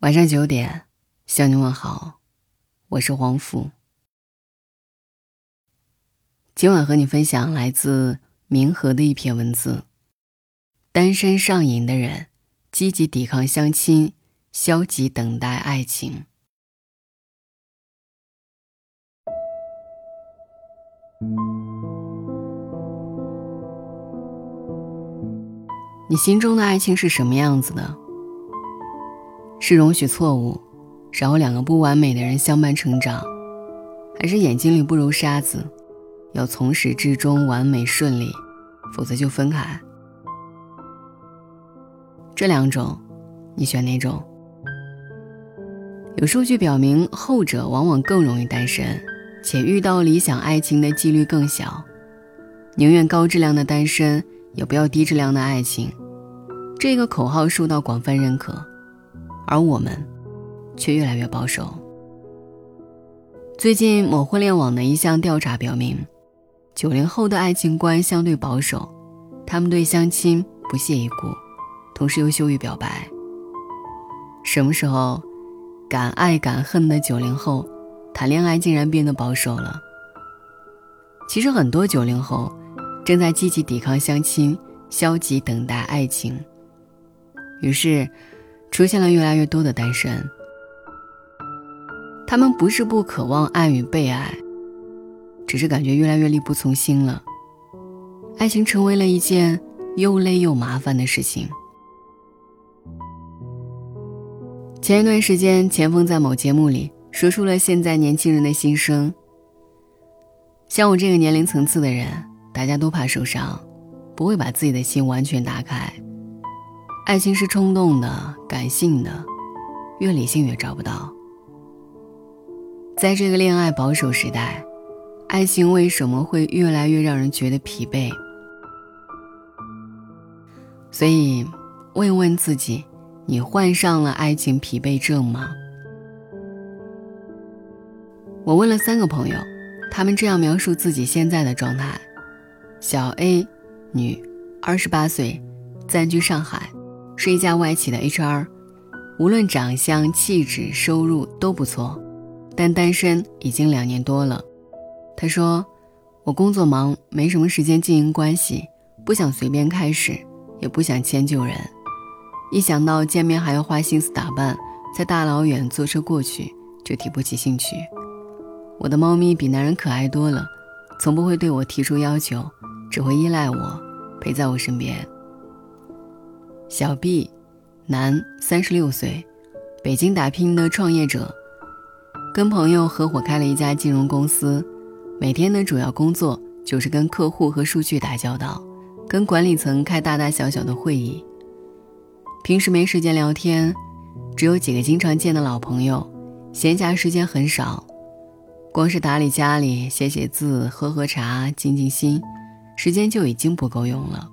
晚上九点，向你问好，我是黄甫。今晚和你分享来自明和的一篇文字：单身上瘾的人，积极抵抗相亲，消极等待爱情。你心中的爱情是什么样子的？是容许错误，然后两个不完美的人相伴成长，还是眼睛里不揉沙子，要从始至终完美顺利，否则就分开。这两种，你选哪种？有数据表明，后者往往更容易单身，且遇到理想爱情的几率更小。宁愿高质量的单身，也不要低质量的爱情。这个口号受到广泛认可。而我们，却越来越保守。最近某婚恋网的一项调查表明，九零后的爱情观相对保守，他们对相亲不屑一顾，同时又羞于表白。什么时候，敢爱敢恨的九零后谈恋爱竟然变得保守了？其实很多九零后正在积极抵抗相亲，消极等待爱情。于是。出现了越来越多的单身，他们不是不渴望爱与被爱，只是感觉越来越力不从心了。爱情成为了一件又累又麻烦的事情。前一段时间，钱枫在某节目里说出了现在年轻人的心声。像我这个年龄层次的人，大家都怕受伤，不会把自己的心完全打开。爱情是冲动的、感性的，越理性越找不到。在这个恋爱保守时代，爱情为什么会越来越让人觉得疲惫？所以，问问自己：你患上了爱情疲惫症吗？我问了三个朋友，他们这样描述自己现在的状态：小 A，女，二十八岁，暂居上海。是一家外企的 HR，无论长相、气质、收入都不错，但单身已经两年多了。他说：“我工作忙，没什么时间经营关系，不想随便开始，也不想迁就人。一想到见面还要花心思打扮，再大老远坐车过去，就提不起兴趣。我的猫咪比男人可爱多了，从不会对我提出要求，只会依赖我，陪在我身边。”小 B，男，三十六岁，北京打拼的创业者，跟朋友合伙开了一家金融公司，每天的主要工作就是跟客户和数据打交道，跟管理层开大大小小的会议。平时没时间聊天，只有几个经常见的老朋友，闲暇时间很少，光是打理家里、写写字、喝喝茶、静静心，时间就已经不够用了。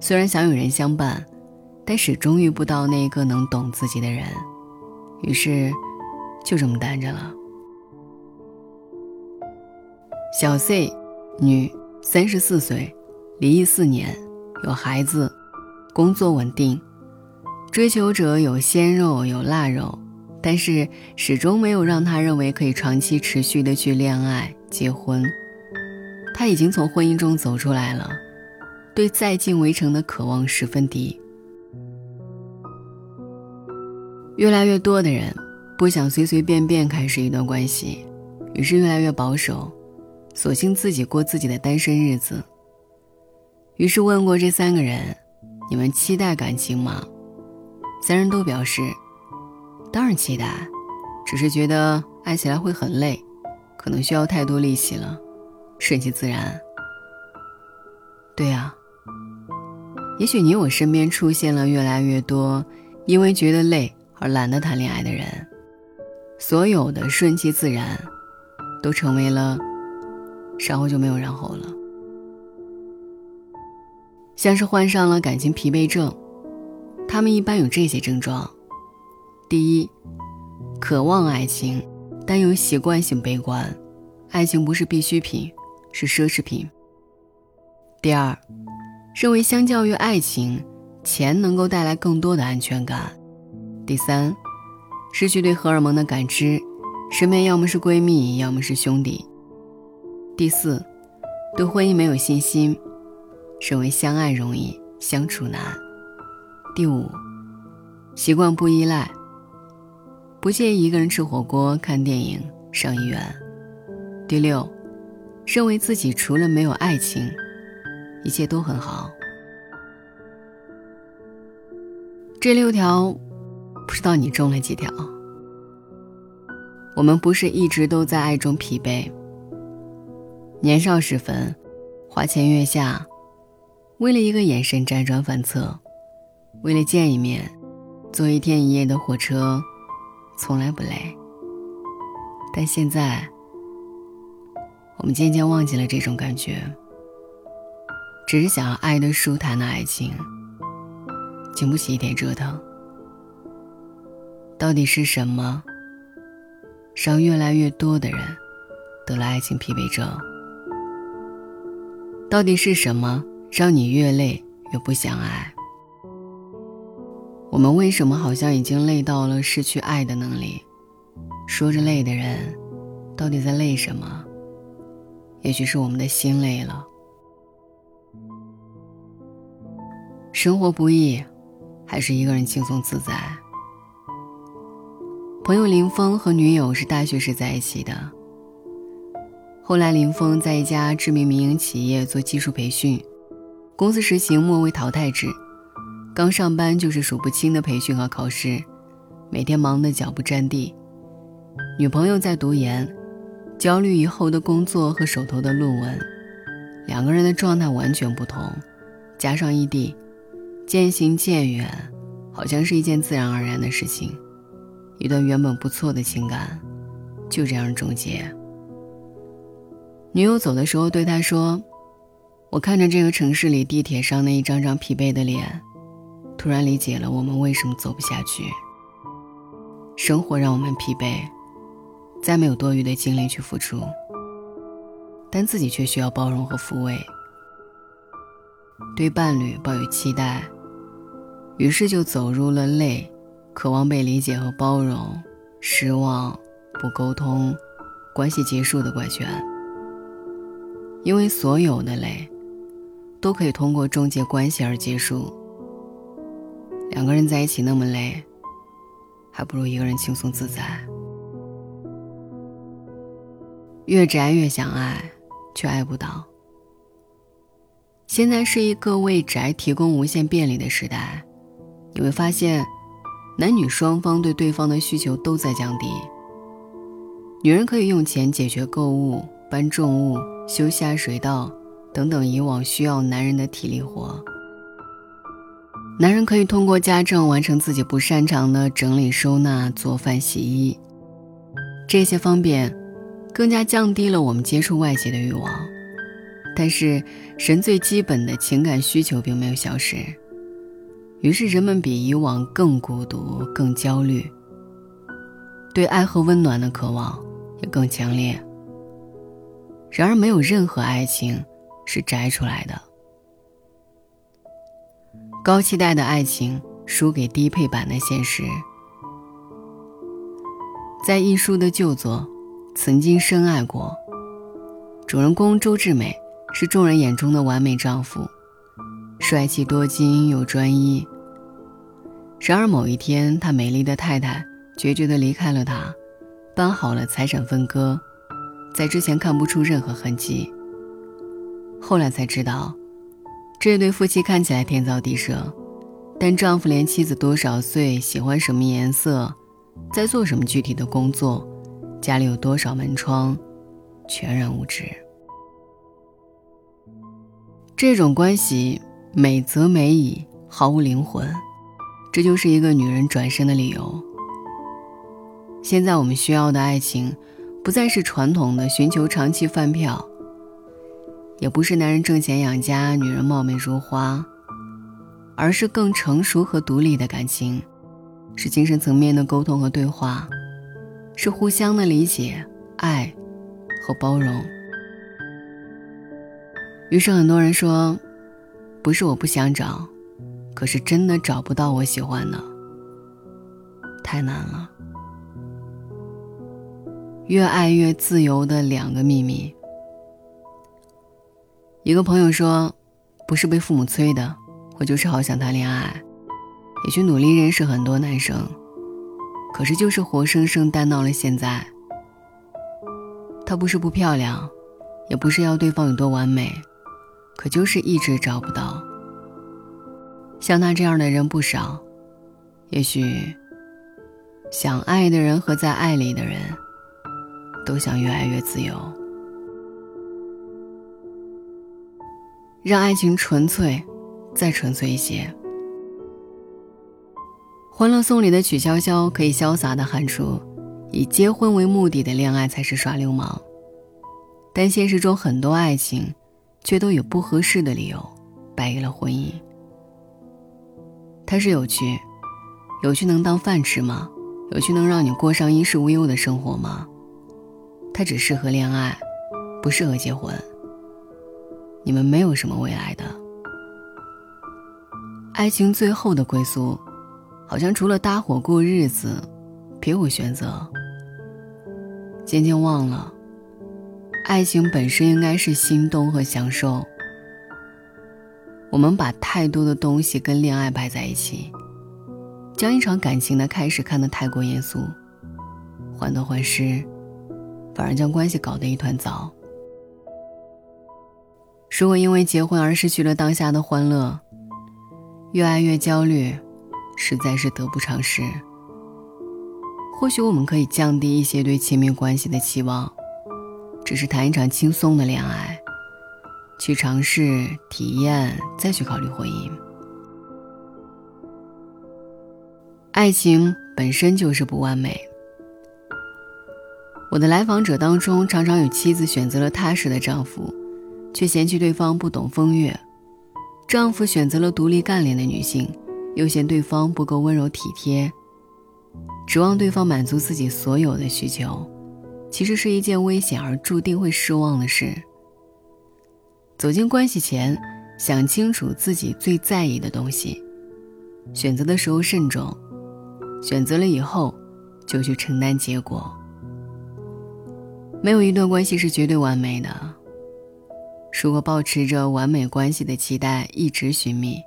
虽然想有人相伴，但始终遇不到那个能懂自己的人，于是就这么单着了。小 C，女，三十四岁，离异四年，有孩子，工作稳定，追求者有鲜肉有腊肉，但是始终没有让他认为可以长期持续的去恋爱结婚。他已经从婚姻中走出来了。对再进围城的渴望十分低，越来越多的人不想随随便便开始一段关系，于是越来越保守，索性自己过自己的单身日子。于是问过这三个人：“你们期待感情吗？”三人都表示：“当然期待，只是觉得爱起来会很累，可能需要太多力气了，顺其自然。”对呀。也许你我身边出现了越来越多因为觉得累而懒得谈恋爱的人，所有的顺其自然，都成为了，然后就没有然后了。像是患上了感情疲惫症，他们一般有这些症状：第一，渴望爱情，但又习惯性悲观，爱情不是必需品，是奢侈品；第二。认为相较于爱情，钱能够带来更多的安全感。第三，失去对荷尔蒙的感知，身边要么是闺蜜，要么是兄弟。第四，对婚姻没有信心，认为相爱容易相处难。第五，习惯不依赖，不介意一个人吃火锅、看电影、上医院。第六，认为自己除了没有爱情，一切都很好。这六条，不知道你中了几条？我们不是一直都在爱中疲惫。年少时分，花前月下，为了一个眼神辗转反侧，为了见一面，坐一天一夜的火车，从来不累。但现在，我们渐渐忘记了这种感觉，只是想要爱的舒坦的爱情。经不起一点折腾，到底是什么让越来越多的人得了爱情疲惫症？到底是什么让你越累越不想爱？我们为什么好像已经累到了失去爱的能力？说着累的人，到底在累什么？也许是我们的心累了。生活不易。还是一个人轻松自在。朋友林峰和女友是大学时在一起的。后来林峰在一家知名民营企业做技术培训，公司实行末位淘汰制，刚上班就是数不清的培训和考试，每天忙得脚不沾地。女朋友在读研，焦虑以后的工作和手头的论文，两个人的状态完全不同，加上异地。渐行渐远，好像是一件自然而然的事情。一段原本不错的情感，就这样终结。女友走的时候对他说：“我看着这个城市里地铁上那一张张疲惫的脸，突然理解了我们为什么走不下去。生活让我们疲惫，再没有多余的精力去付出，但自己却需要包容和抚慰。对伴侣抱有期待。”于是就走入了累，渴望被理解和包容，失望，不沟通，关系结束的怪圈。因为所有的累，都可以通过终结关系而结束。两个人在一起那么累，还不如一个人轻松自在。越宅越想爱，却爱不到。现在是一个为宅提供无限便利的时代。你会发现，男女双方对对方的需求都在降低。女人可以用钱解决购物、搬重物、修下水道等等以往需要男人的体力活。男人可以通过家政完成自己不擅长的整理收纳、做饭、洗衣。这些方便，更加降低了我们接触外界的欲望。但是，人最基本的情感需求并没有消失。于是人们比以往更孤独、更焦虑，对爱和温暖的渴望也更强烈。然而，没有任何爱情是摘出来的。高期待的爱情输给低配版的现实。在一书的旧作《曾经深爱过》，主人公周志美是众人眼中的完美丈夫。帅气多金又专一。然而某一天，他美丽的太太决绝地离开了他，办好了财产分割，在之前看不出任何痕迹。后来才知道，这对夫妻看起来天造地设，但丈夫连妻子多少岁、喜欢什么颜色、在做什么具体的工作、家里有多少门窗，全然无知。这种关系。美则美矣，毫无灵魂，这就是一个女人转身的理由。现在我们需要的爱情，不再是传统的寻求长期饭票，也不是男人挣钱养家，女人貌美如花，而是更成熟和独立的感情，是精神层面的沟通和对话，是互相的理解、爱和包容。于是很多人说。不是我不想找，可是真的找不到我喜欢的，太难了。越爱越自由的两个秘密。一个朋友说：“不是被父母催的，我就是好想谈恋爱，也去努力认识很多男生，可是就是活生生单到了现在。他不是不漂亮，也不是要对方有多完美，可就是一直找不到。像他这样的人不少，也许想爱的人和在爱里的人，都想越爱越自由。”让爱情纯粹，再纯粹一些。《欢乐颂》里的曲筱绡可以潇洒地喊出：“以结婚为目的的恋爱才是耍流氓。”但现实中很多爱情，却都有不合适的理由败给了婚姻。它是有趣，有趣能当饭吃吗？有趣能让你过上衣食无忧的生活吗？它只适合恋爱，不适合结婚。你们没有什么未来的。爱情最后的归宿，好像除了搭伙过日子，别无选择。渐渐忘了，爱情本身应该是心动和享受。我们把太多的东西跟恋爱摆在一起，将一场感情的开始看得太过严肃，患得患失，反而将关系搞得一团糟。如果因为结婚而失去了当下的欢乐，越爱越焦虑，实在是得不偿失。或许我们可以降低一些对亲密关系的期望，只是谈一场轻松的恋爱，去尝试体验，再去考虑婚姻。爱情本身就是不完美。我的来访者当中，常常有妻子选择了踏实的丈夫。却嫌弃对方不懂风月，丈夫选择了独立干练的女性，又嫌对方不够温柔体贴，指望对方满足自己所有的需求，其实是一件危险而注定会失望的事。走进关系前，想清楚自己最在意的东西，选择的时候慎重，选择了以后，就去承担结果。没有一段关系是绝对完美的。如果保持着完美关系的期待一直寻觅，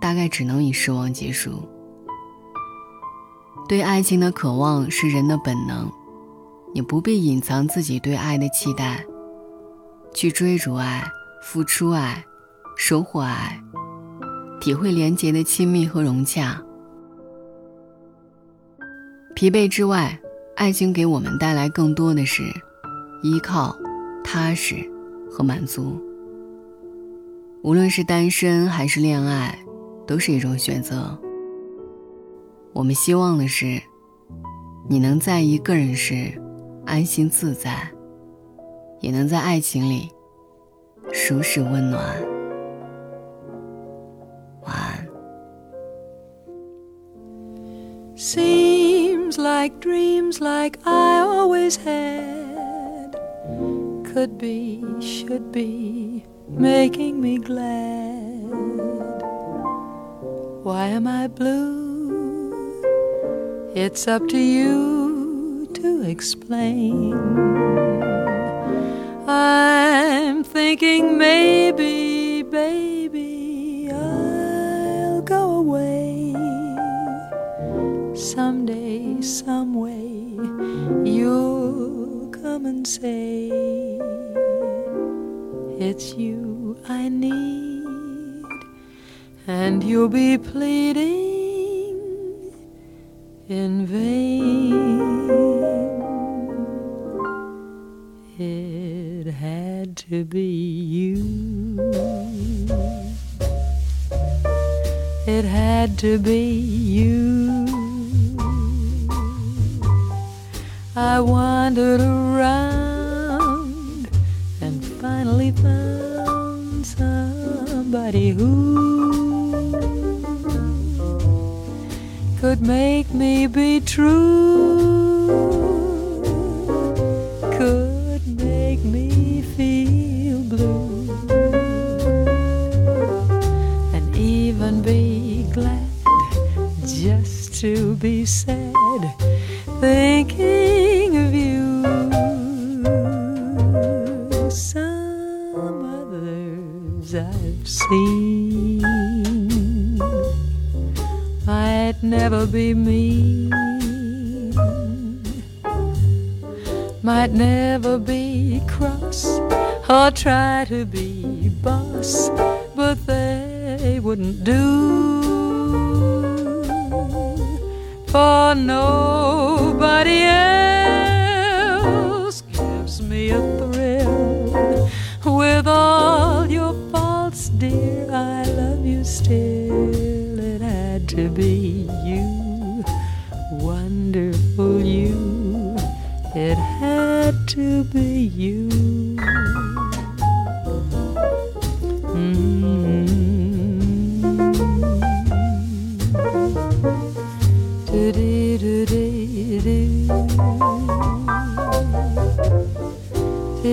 大概只能以失望结束。对爱情的渴望是人的本能，你不必隐藏自己对爱的期待，去追逐爱、付出爱、收获爱，体会连结的亲密和融洽。疲惫之外，爱情给我们带来更多的是依靠、踏实。和满足，无论是单身还是恋爱，都是一种选择。我们希望的是，你能在一个人时安心自在，也能在爱情里舒适温暖。晚安。Seems like dreams like I always had. could be, should be, making me glad. Why am I blue? It's up to you to explain. I'm thinking maybe, baby, I'll go away. Someday, some way, you'll come and say it's you I need, and you'll be pleading in vain. To be you. It had to be you. I wandered around and finally found somebody who could make me be true, be sad thinking of you. Some others I've seen might never be me. Might never be cross or try to be boss, but they wouldn't do for nobody else gives me a thrill with all your faults, dear. I love you still. It had to be you, wonderful you. It had to be you.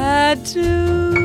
had to.